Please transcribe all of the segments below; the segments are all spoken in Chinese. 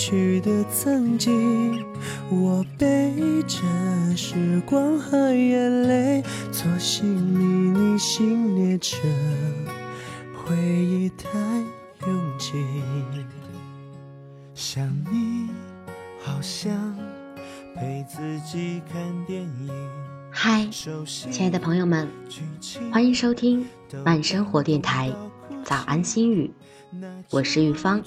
去的曾经，我背着时光和眼泪，坐行迷你行列车，回忆太拥挤。想你，好像陪自己看电影。嗨，亲爱的朋友们，欢迎收听慢生活电台，早安心语，我是玉芳。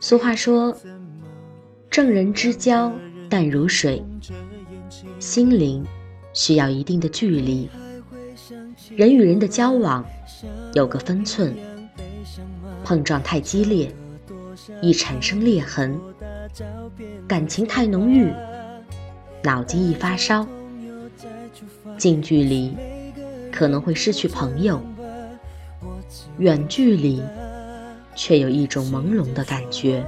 俗话说，正人之交淡如水，心灵需要一定的距离。人与人的交往有个分寸，碰撞太激烈，易产生裂痕；感情太浓郁，脑筋一发烧。近距离可能会失去朋友，远距离。却有一种朦胧的感觉，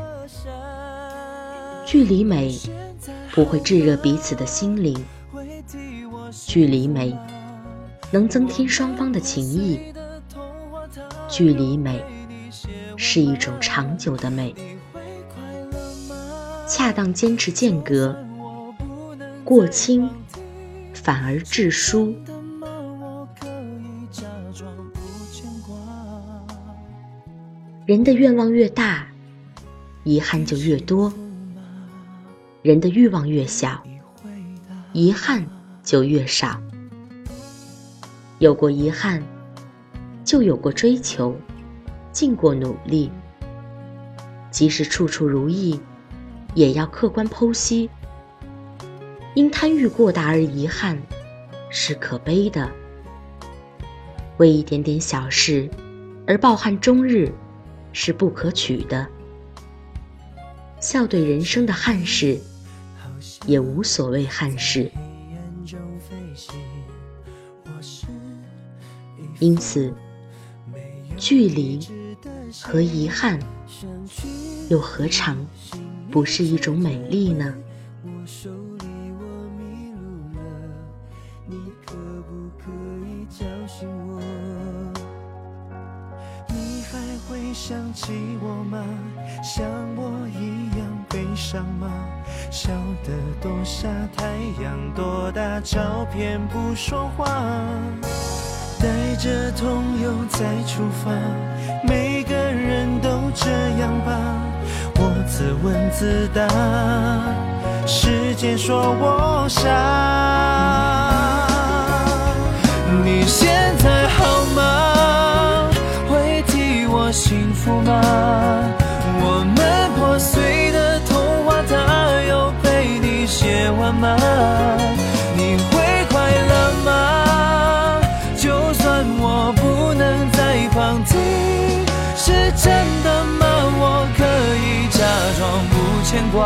距离美不会炙热彼此的心灵，距离美能增添双方的情谊，距离美是一种长久的美，恰当坚持间隔，过轻反而致疏。人的愿望越大，遗憾就越多；人的欲望越小，遗憾就越少。有过遗憾，就有过追求，尽过努力。即使处处如意，也要客观剖析。因贪欲过大而遗憾，是可悲的；为一点点小事而抱憾终日。是不可取的。笑对人生的憾事，也无所谓憾事。因此，距离和遗憾，又何尝不是一种美丽呢？想起我吗？像我一样悲伤吗？笑得多傻，太阳多大，照片不说话。带着痛又再出发，每个人都这样吧。我自问自答，时间说我傻。你福吗？我们破碎的童话，他有陪你写完吗？你会快乐吗？就算我不能再旁听，是真的吗？我可以假装不牵挂。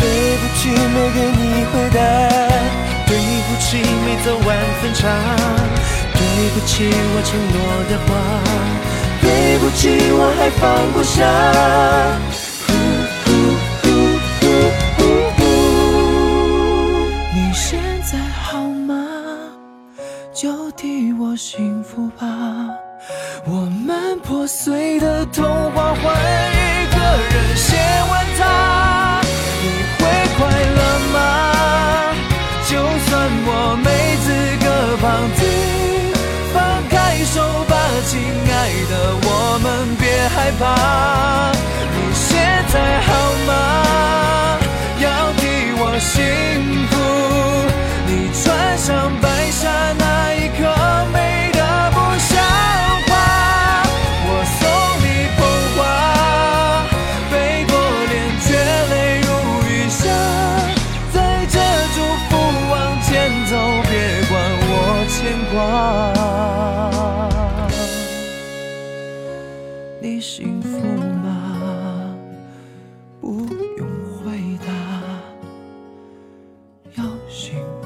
对不起，没给你回答。对不起，没走完分岔我承诺的话。对不起，我还放不下。你现在好吗？就替我幸福吧。我们破碎的童话，亲爱的，我们别害怕。你现在好吗？要替我幸福。你穿上白纱那一刻，美得不像话。我送你捧花，背过脸，却泪如雨下。载着祝福往前走，别管我牵挂。幸福吗？不用回答，要醒。